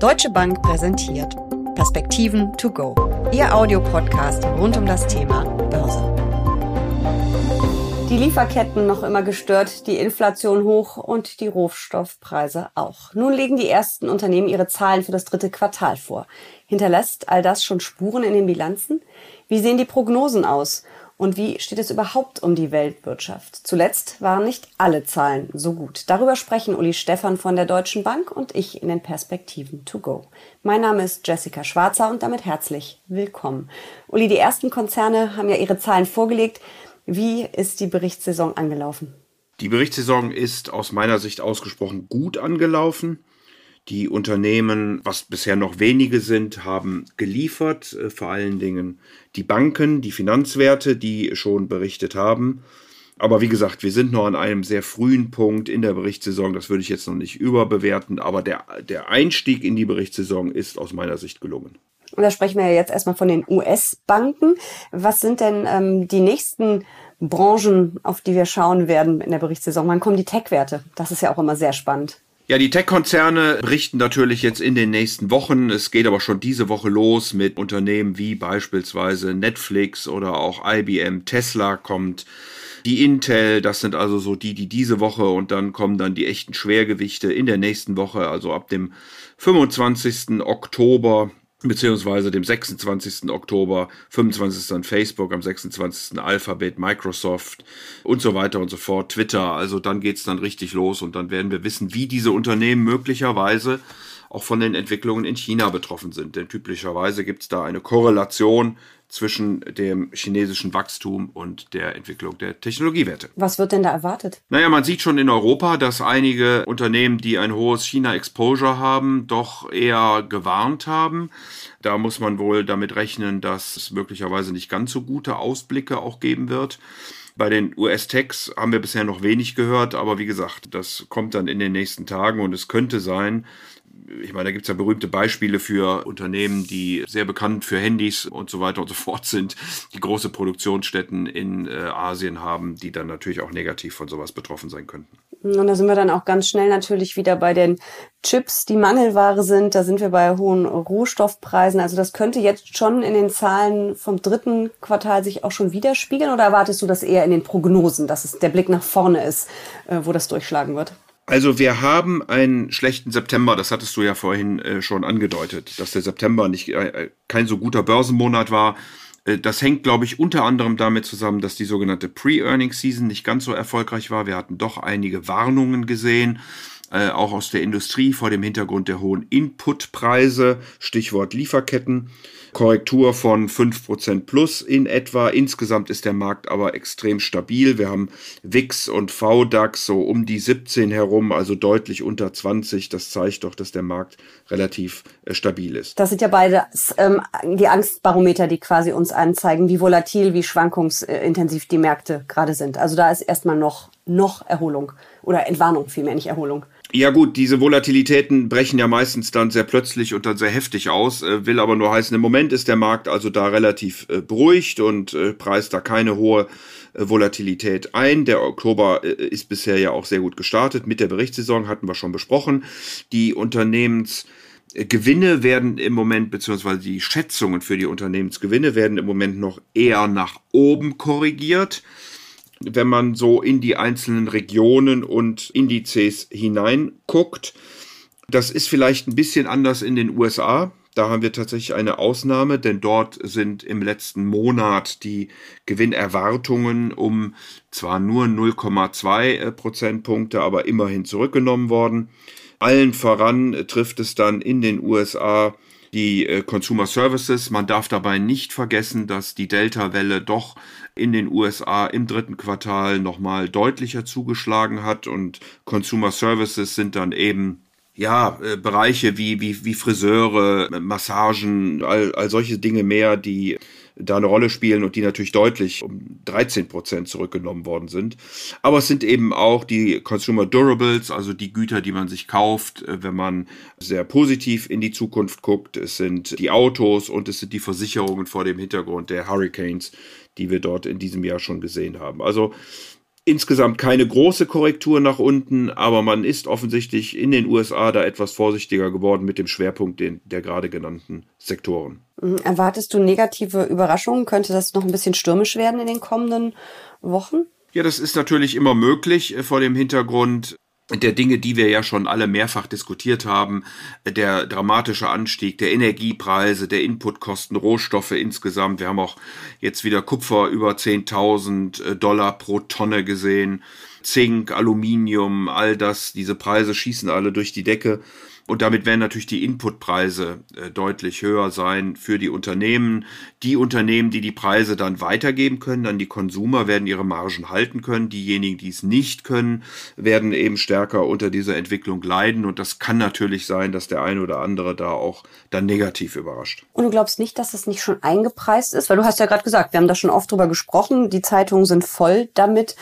Deutsche Bank präsentiert Perspektiven to go, Ihr Audiopodcast rund um das Thema Börse. Die Lieferketten noch immer gestört, die Inflation hoch und die Rohstoffpreise auch. Nun legen die ersten Unternehmen ihre Zahlen für das dritte Quartal vor. Hinterlässt all das schon Spuren in den Bilanzen? Wie sehen die Prognosen aus? Und wie steht es überhaupt um die Weltwirtschaft? Zuletzt waren nicht alle Zahlen so gut. Darüber sprechen Uli Stephan von der Deutschen Bank und ich in den Perspektiven to go. Mein Name ist Jessica Schwarzer und damit herzlich willkommen. Uli, die ersten Konzerne haben ja ihre Zahlen vorgelegt. Wie ist die Berichtssaison angelaufen? Die Berichtssaison ist aus meiner Sicht ausgesprochen gut angelaufen. Die Unternehmen, was bisher noch wenige sind, haben geliefert, äh, vor allen Dingen die Banken, die Finanzwerte, die schon berichtet haben. Aber wie gesagt, wir sind noch an einem sehr frühen Punkt in der Berichtssaison. Das würde ich jetzt noch nicht überbewerten. Aber der, der Einstieg in die Berichtssaison ist aus meiner Sicht gelungen. Und da sprechen wir ja jetzt erstmal von den US-Banken. Was sind denn ähm, die nächsten Branchen, auf die wir schauen werden in der Berichtssaison? Wann kommen die Tech-Werte? Das ist ja auch immer sehr spannend. Ja, die Tech-Konzerne berichten natürlich jetzt in den nächsten Wochen. Es geht aber schon diese Woche los mit Unternehmen wie beispielsweise Netflix oder auch IBM. Tesla kommt. Die Intel, das sind also so die, die diese Woche und dann kommen dann die echten Schwergewichte in der nächsten Woche, also ab dem 25. Oktober beziehungsweise dem 26. Oktober, 25. dann Facebook, am 26. Alphabet, Microsoft und so weiter und so fort, Twitter. Also dann geht's dann richtig los und dann werden wir wissen, wie diese Unternehmen möglicherweise auch von den Entwicklungen in China betroffen sind. Denn typischerweise gibt's da eine Korrelation zwischen dem chinesischen Wachstum und der Entwicklung der Technologiewerte. Was wird denn da erwartet? Naja, man sieht schon in Europa, dass einige Unternehmen, die ein hohes China-Exposure haben, doch eher gewarnt haben. Da muss man wohl damit rechnen, dass es möglicherweise nicht ganz so gute Ausblicke auch geben wird. Bei den US-Techs haben wir bisher noch wenig gehört, aber wie gesagt, das kommt dann in den nächsten Tagen und es könnte sein, ich meine, da gibt es ja berühmte Beispiele für Unternehmen, die sehr bekannt für Handys und so weiter und so fort sind, die große Produktionsstätten in äh, Asien haben, die dann natürlich auch negativ von sowas betroffen sein könnten. Und da sind wir dann auch ganz schnell natürlich wieder bei den Chips, die Mangelware sind. Da sind wir bei hohen Rohstoffpreisen. Also das könnte jetzt schon in den Zahlen vom dritten Quartal sich auch schon widerspiegeln. Oder erwartest du das eher in den Prognosen, dass es der Blick nach vorne ist, äh, wo das durchschlagen wird? Also wir haben einen schlechten September, das hattest du ja vorhin äh, schon angedeutet, dass der September nicht äh, kein so guter Börsenmonat war. Äh, das hängt, glaube ich, unter anderem damit zusammen, dass die sogenannte Pre-Earning-Season nicht ganz so erfolgreich war. Wir hatten doch einige Warnungen gesehen, äh, auch aus der Industrie vor dem Hintergrund der hohen Inputpreise, Stichwort Lieferketten. Korrektur von 5% plus in etwa. Insgesamt ist der Markt aber extrem stabil. Wir haben WIX und VDAX so um die 17 herum, also deutlich unter 20. Das zeigt doch, dass der Markt relativ äh, stabil ist. Das sind ja beide ähm, die Angstbarometer, die quasi uns anzeigen, wie volatil, wie schwankungsintensiv die Märkte gerade sind. Also da ist erstmal noch, noch Erholung oder Entwarnung vielmehr, nicht Erholung. Ja gut, diese Volatilitäten brechen ja meistens dann sehr plötzlich und dann sehr heftig aus, äh, will aber nur heißen, im Moment ist der Markt also da relativ äh, beruhigt und äh, preist da keine hohe Volatilität ein. Der Oktober ist bisher ja auch sehr gut gestartet. Mit der Berichtssaison hatten wir schon besprochen. Die Unternehmensgewinne werden im Moment, beziehungsweise die Schätzungen für die Unternehmensgewinne werden im Moment noch eher nach oben korrigiert wenn man so in die einzelnen Regionen und Indizes hineinguckt. Das ist vielleicht ein bisschen anders in den USA. Da haben wir tatsächlich eine Ausnahme, denn dort sind im letzten Monat die Gewinnerwartungen um zwar nur 0,2 Prozentpunkte, aber immerhin zurückgenommen worden. Allen voran trifft es dann in den USA die äh, Consumer Services. Man darf dabei nicht vergessen, dass die Delta-Welle doch in den USA im dritten Quartal nochmal deutlicher zugeschlagen hat und Consumer Services sind dann eben ja, äh, Bereiche wie, wie, wie Friseure, Massagen, all, all solche Dinge mehr, die da eine Rolle spielen und die natürlich deutlich um 13 Prozent zurückgenommen worden sind. Aber es sind eben auch die Consumer Durables, also die Güter, die man sich kauft, äh, wenn man sehr positiv in die Zukunft guckt. Es sind die Autos und es sind die Versicherungen vor dem Hintergrund der Hurricanes, die wir dort in diesem Jahr schon gesehen haben. Also Insgesamt keine große Korrektur nach unten, aber man ist offensichtlich in den USA da etwas vorsichtiger geworden mit dem Schwerpunkt der gerade genannten Sektoren. Mhm. Erwartest du negative Überraschungen? Könnte das noch ein bisschen stürmisch werden in den kommenden Wochen? Ja, das ist natürlich immer möglich äh, vor dem Hintergrund der Dinge, die wir ja schon alle mehrfach diskutiert haben, der dramatische Anstieg der Energiepreise, der Inputkosten, Rohstoffe insgesamt. Wir haben auch jetzt wieder Kupfer über 10.000 äh, Dollar pro Tonne gesehen. Zink, Aluminium, all das, diese Preise schießen alle durch die Decke. Und damit werden natürlich die Inputpreise äh, deutlich höher sein für die Unternehmen. Die Unternehmen, die die Preise dann weitergeben können an die Konsumer, werden ihre Margen halten können. Diejenigen, die es nicht können, werden eben stärker unter dieser Entwicklung leiden. Und das kann natürlich sein, dass der eine oder andere da auch dann negativ überrascht. Und du glaubst nicht, dass das nicht schon eingepreist ist? Weil du hast ja gerade gesagt, wir haben da schon oft drüber gesprochen. Die Zeitungen sind voll damit.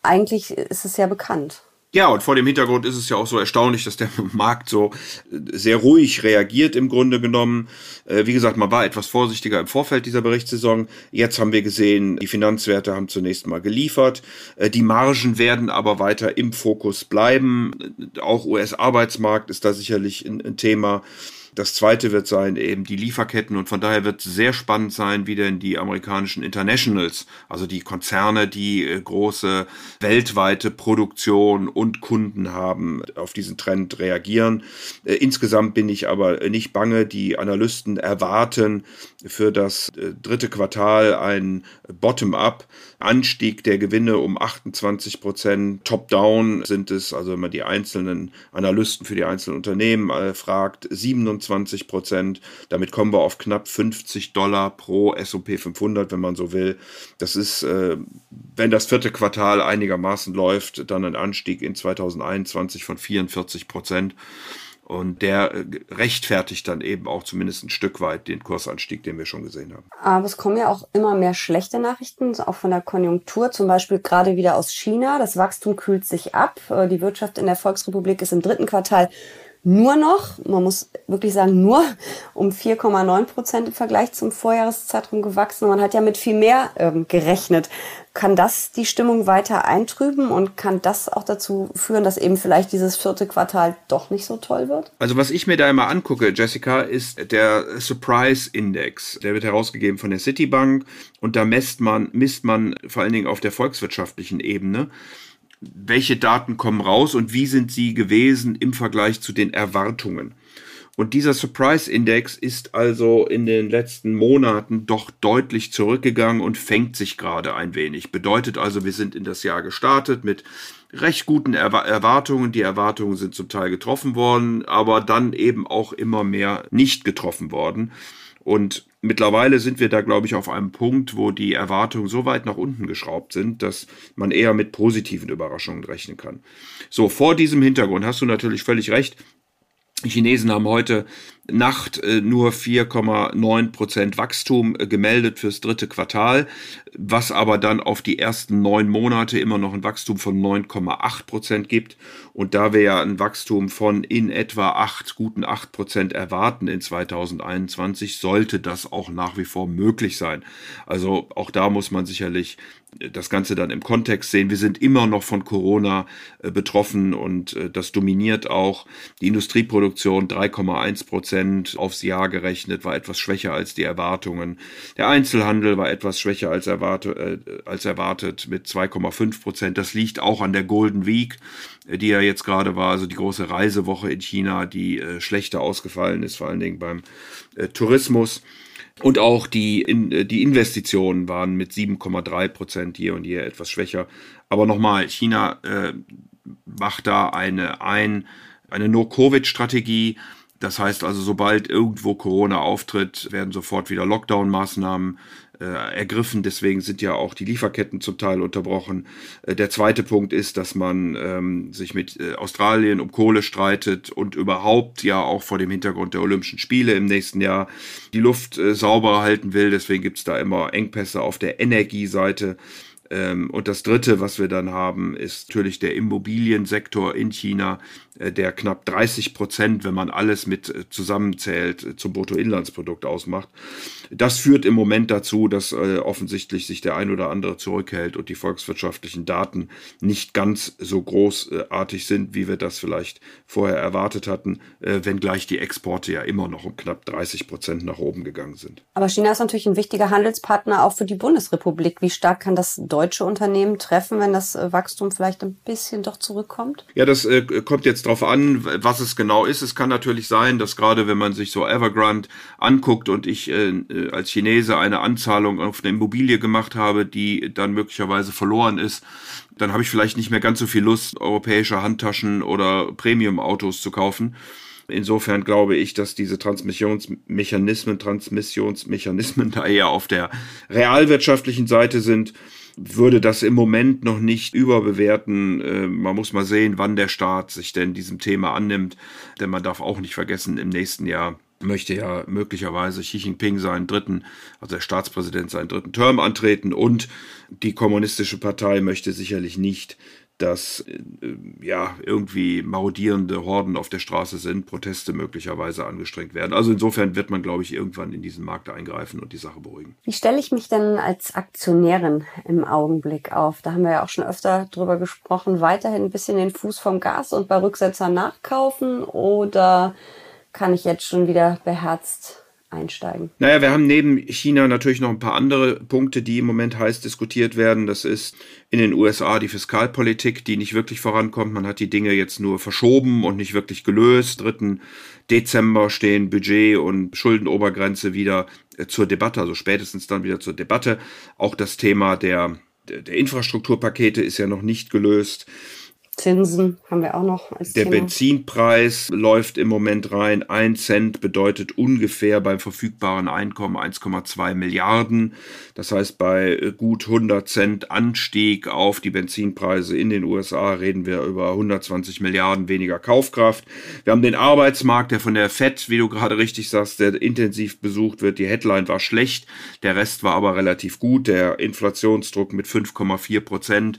Eigentlich ist es ja bekannt. Ja, und vor dem Hintergrund ist es ja auch so erstaunlich, dass der Markt so äh, sehr ruhig reagiert im Grunde genommen. Äh, wie gesagt, man war etwas vorsichtiger im Vorfeld dieser Berichtssaison. Jetzt haben wir gesehen, die Finanzwerte haben zunächst mal geliefert. Äh, die Margen werden aber weiter im Fokus bleiben. Auch US-Arbeitsmarkt ist da sicherlich ein, Thema. Das zweite wird sein eben die Lieferketten und von daher wird es sehr spannend sein, wie denn die amerikanischen Internationals, also die Konzerne, die äh, große weltweite Produktion und Kunden haben, auf diesen Trend reagieren. Äh, insgesamt bin ich aber nicht bange. Die Analysten erwarten für das äh, dritte Quartal ein Bottom-up Anstieg der Gewinne um 28 Prozent. Top-down sind es, also wenn man die einzelnen Analysten für die einzelnen Unternehmen fragt, 27 Prozent. Damit kommen wir auf knapp 50 Dollar pro S&P 500, wenn man so will. Das ist, äh, wenn das vierte Quartal einigermaßen läuft, dann ein Anstieg in 2021 von 44 Prozent. Und der äh, rechtfertigt dann eben auch zumindest ein Stück weit den Kursanstieg, den wir schon gesehen haben. Aber es kommen ja auch immer mehr schlechte Nachrichten, auch von der Konjunktur, zum Beispiel gerade wieder aus China. Das Wachstum kühlt sich ab. Äh, die Wirtschaft in der Volksrepublik ist im dritten Quartal nur noch, man muss wirklich sagen, nur um 4,9 Prozent im Vergleich zum Vorjahreszeitraum gewachsen. Man hat ja mit viel mehr ähm, gerechnet. Kann das die Stimmung weiter eintrüben und kann das auch dazu führen, dass eben vielleicht dieses vierte Quartal doch nicht so toll wird? Also was ich mir da immer angucke, Jessica, ist der Surprise Index. Der wird herausgegeben von der Citibank und da misst man, misst man vor allen Dingen auf der volkswirtschaftlichen Ebene welche Daten kommen raus und wie sind sie gewesen im Vergleich zu den Erwartungen. Und dieser Surprise Index ist also in den letzten Monaten doch deutlich zurückgegangen und fängt sich gerade ein wenig. Bedeutet also, wir sind in das Jahr gestartet mit recht guten Erwartungen. Die Erwartungen sind zum Teil getroffen worden, aber dann eben auch immer mehr nicht getroffen worden. Und mittlerweile sind wir da, glaube ich, auf einem Punkt, wo die Erwartungen so weit nach unten geschraubt sind, dass man eher mit positiven Überraschungen rechnen kann. So, vor diesem Hintergrund hast du natürlich völlig recht. Die Chinesen haben heute Nacht äh, nur 4,9 Prozent Wachstum äh, gemeldet fürs dritte Quartal, was aber dann auf die ersten neun Monate immer noch ein Wachstum von 9,8 Prozent gibt. Und da wir ja ein Wachstum von in etwa acht, guten acht Prozent erwarten in 2021, sollte das auch nach wie vor möglich sein. Also auch da muss man sicherlich das Ganze dann im Kontext sehen. Wir sind immer noch von Corona betroffen und das dominiert auch die Industrieproduktion 3,1 Prozent Prozent aufs Jahr gerechnet, war etwas schwächer als die Erwartungen. Der Einzelhandel war etwas schwächer als, erwarte, äh, als erwartet mit 2,5 Prozent. Das liegt auch an der Golden Week, äh, die ja jetzt gerade war, also die große Reisewoche in China, die äh, schlechter ausgefallen ist, vor allen Dingen beim äh, Tourismus. Und auch die, in, äh, die Investitionen waren mit 7,3 Prozent hier und hier etwas schwächer. Aber nochmal, China äh, macht da eine ein, eine No-Covid-Strategie. Das heißt also, sobald irgendwo Corona auftritt, werden sofort wieder Lockdown-Maßnahmen äh, ergriffen. Deswegen sind ja auch die Lieferketten zum Teil unterbrochen. Äh, der zweite Punkt ist, dass man ähm, sich mit äh, Australien um Kohle streitet und überhaupt ja auch vor dem Hintergrund der Olympischen Spiele im nächsten Jahr die Luft äh, sauber halten will. Deswegen gibt's da immer Engpässe auf der Energieseite. Ähm, und das Dritte, was wir dann haben, ist natürlich der Immobiliensektor in China, äh, der knapp 30 Prozent, wenn man alles mit äh, zusammenzählt, äh, zum Bruttoinlandsprodukt ausmacht. Das führt im Moment dazu, dass offensichtlich sich der ein oder andere zurückhält und die volkswirtschaftlichen Daten nicht ganz so großartig sind, wie wir das vielleicht vorher erwartet hatten, wenngleich die Exporte ja immer noch um knapp 30 Prozent nach oben gegangen sind. Aber China ist natürlich ein wichtiger Handelspartner auch für die Bundesrepublik. Wie stark kann das deutsche Unternehmen treffen, wenn das Wachstum vielleicht ein bisschen doch zurückkommt? Ja, das äh, kommt jetzt darauf an, was es genau ist. Es kann natürlich sein, dass gerade wenn man sich so Evergrande anguckt und ich äh, äh, als Chinese eine Anzahlung auf eine Immobilie gemacht habe, die dann möglicherweise verloren ist, dann habe ich vielleicht nicht mehr ganz so viel Lust, europäische Handtaschen oder Premium-Autos zu kaufen. Insofern glaube ich, dass diese Transmissionsmechanismen, Transmissionsmechanismen da eher auf der realwirtschaftlichen Seite sind würde das im Moment noch nicht überbewerten. Äh, man muss mal sehen, wann der Staat sich denn diesem Thema annimmt. Denn man darf auch nicht vergessen, im nächsten Jahr möchte ja möglicherweise Xi Jinping seinen dritten, also der Staatspräsident seinen dritten Term antreten und die kommunistische Partei möchte sicherlich nicht, dass äh, ja irgendwie marodierende Horden auf der Straße sind, Proteste möglicherweise angestrengt werden. Also insofern wird man, glaube ich, irgendwann in diesen Markt eingreifen und die Sache beruhigen. Wie stelle ich mich denn als Aktionärin im Augenblick auf? Da haben wir ja auch schon öfter drüber gesprochen. Weiterhin ein bisschen den Fuß vom Gas und bei Rücksetzer nachkaufen oder kann ich jetzt schon wieder beherzt einsteigen? Naja, wir haben neben China natürlich noch ein paar andere Punkte, die im Moment heiß diskutiert werden. Das ist in den USA die Fiskalpolitik, die nicht wirklich vorankommt. Man hat die Dinge jetzt nur verschoben und nicht wirklich gelöst. 3. Dezember stehen Budget und Schuldenobergrenze wieder äh, zur Debatte, also spätestens dann wieder zur Debatte. Auch das Thema der, der Infrastrukturpakete ist ja noch nicht gelöst. Zinsen haben wir auch noch als Der Thema. Benzinpreis läuft im Moment rein. Ein Cent bedeutet ungefähr beim verfügbaren Einkommen 1,2 Milliarden. Das heißt, bei gut 100 Cent Anstieg auf die Benzinpreise in den USA reden wir über 120 Milliarden weniger Kaufkraft. Wir haben den Arbeitsmarkt, der von der FED, wie du gerade richtig sagst, der intensiv besucht wird. Die Headline war schlecht, der Rest war aber relativ gut. Der Inflationsdruck mit 5,4 Prozent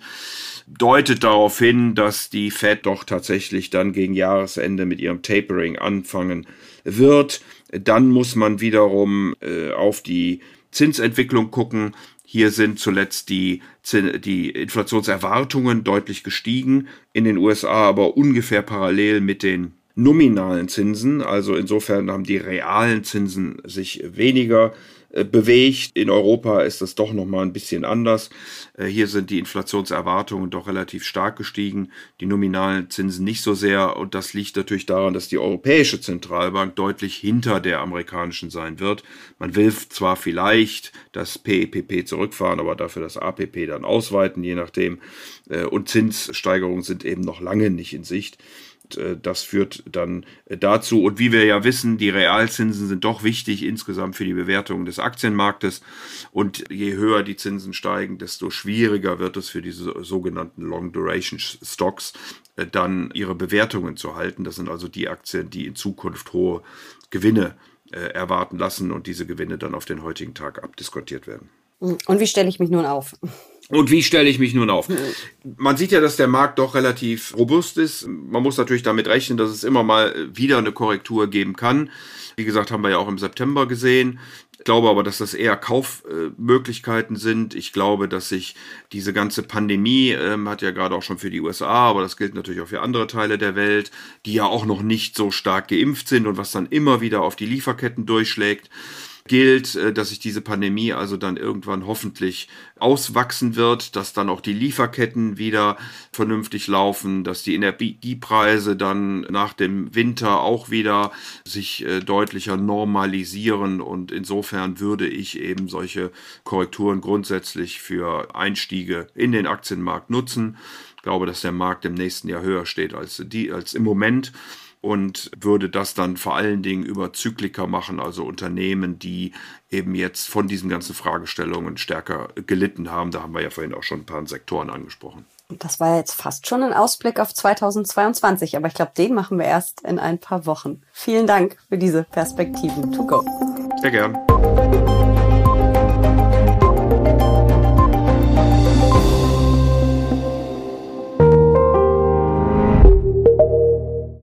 deutet darauf hin, dass die Fed doch tatsächlich dann gegen Jahresende mit ihrem Tapering anfangen wird. Dann muss man wiederum äh, auf die Zinsentwicklung gucken. Hier sind zuletzt die, die Inflationserwartungen deutlich gestiegen in den USA, aber ungefähr parallel mit den nominalen Zinsen. Also insofern haben die realen Zinsen sich weniger äh, bewegt. In Europa ist das doch noch mal ein bisschen anders. Äh, hier sind die Inflationserwartungen doch relativ stark gestiegen, die nominalen Zinsen nicht so sehr. Und das liegt natürlich daran, dass die Europäische Zentralbank deutlich hinter der amerikanischen sein wird. Man will zwar vielleicht das PEPP zurückfahren, aber dafür das APP dann ausweiten, je nachdem. Äh, und Zinssteigerungen sind eben noch lange nicht in Sicht. Äh, das führt dann äh, dazu. Und wie wir ja wissen, die Realzinsen sind doch wichtig insgesamt für die Bewertung des Aktienmarktes. Und je höher die Zinsen steigen, desto schwieriger wird es für diese sogenannten Long Duration Stocks äh, dann ihre Bewertungen zu halten. Das sind also die Aktien, die in Zukunft hohe Gewinne erwarten lassen und diese Gewinne dann auf den heutigen Tag abdiskontiert werden. Und wie stelle ich mich nun auf? Und wie stelle ich mich nun auf? Man sieht ja, dass der Markt doch relativ robust ist. Man muss natürlich damit rechnen, dass es immer mal wieder eine Korrektur geben kann. Wie gesagt, haben wir ja auch im September gesehen. Ich glaube aber, dass das eher Kaufmöglichkeiten sind. Ich glaube, dass sich diese ganze Pandemie, ähm, hat ja gerade auch schon für die USA, aber das gilt natürlich auch für andere Teile der Welt, die ja auch noch nicht so stark geimpft sind und was dann immer wieder auf die Lieferketten durchschlägt gilt, äh, dass sich diese Pandemie also dann irgendwann hoffentlich auswachsen wird, dass dann auch die Lieferketten wieder vernünftig laufen, dass die Energiepreise dann nach dem Winter auch wieder sich äh, deutlicher normalisieren und insofern würde ich eben solche Korrekturen grundsätzlich für Einstiege in den Aktienmarkt nutzen. Ich glaube, dass der Markt im nächsten Jahr höher steht als, die, als im Moment und würde das dann vor allen Dingen über Zykliker machen, also Unternehmen, die eben jetzt von diesen ganzen Fragestellungen stärker gelitten haben. Da haben wir ja vorhin auch schon ein paar Sektoren angesprochen. Das war jetzt fast schon ein Ausblick auf 2022, aber ich glaube, den machen wir erst in ein paar Wochen. Vielen Dank für diese Perspektiven to go. Sehr gern.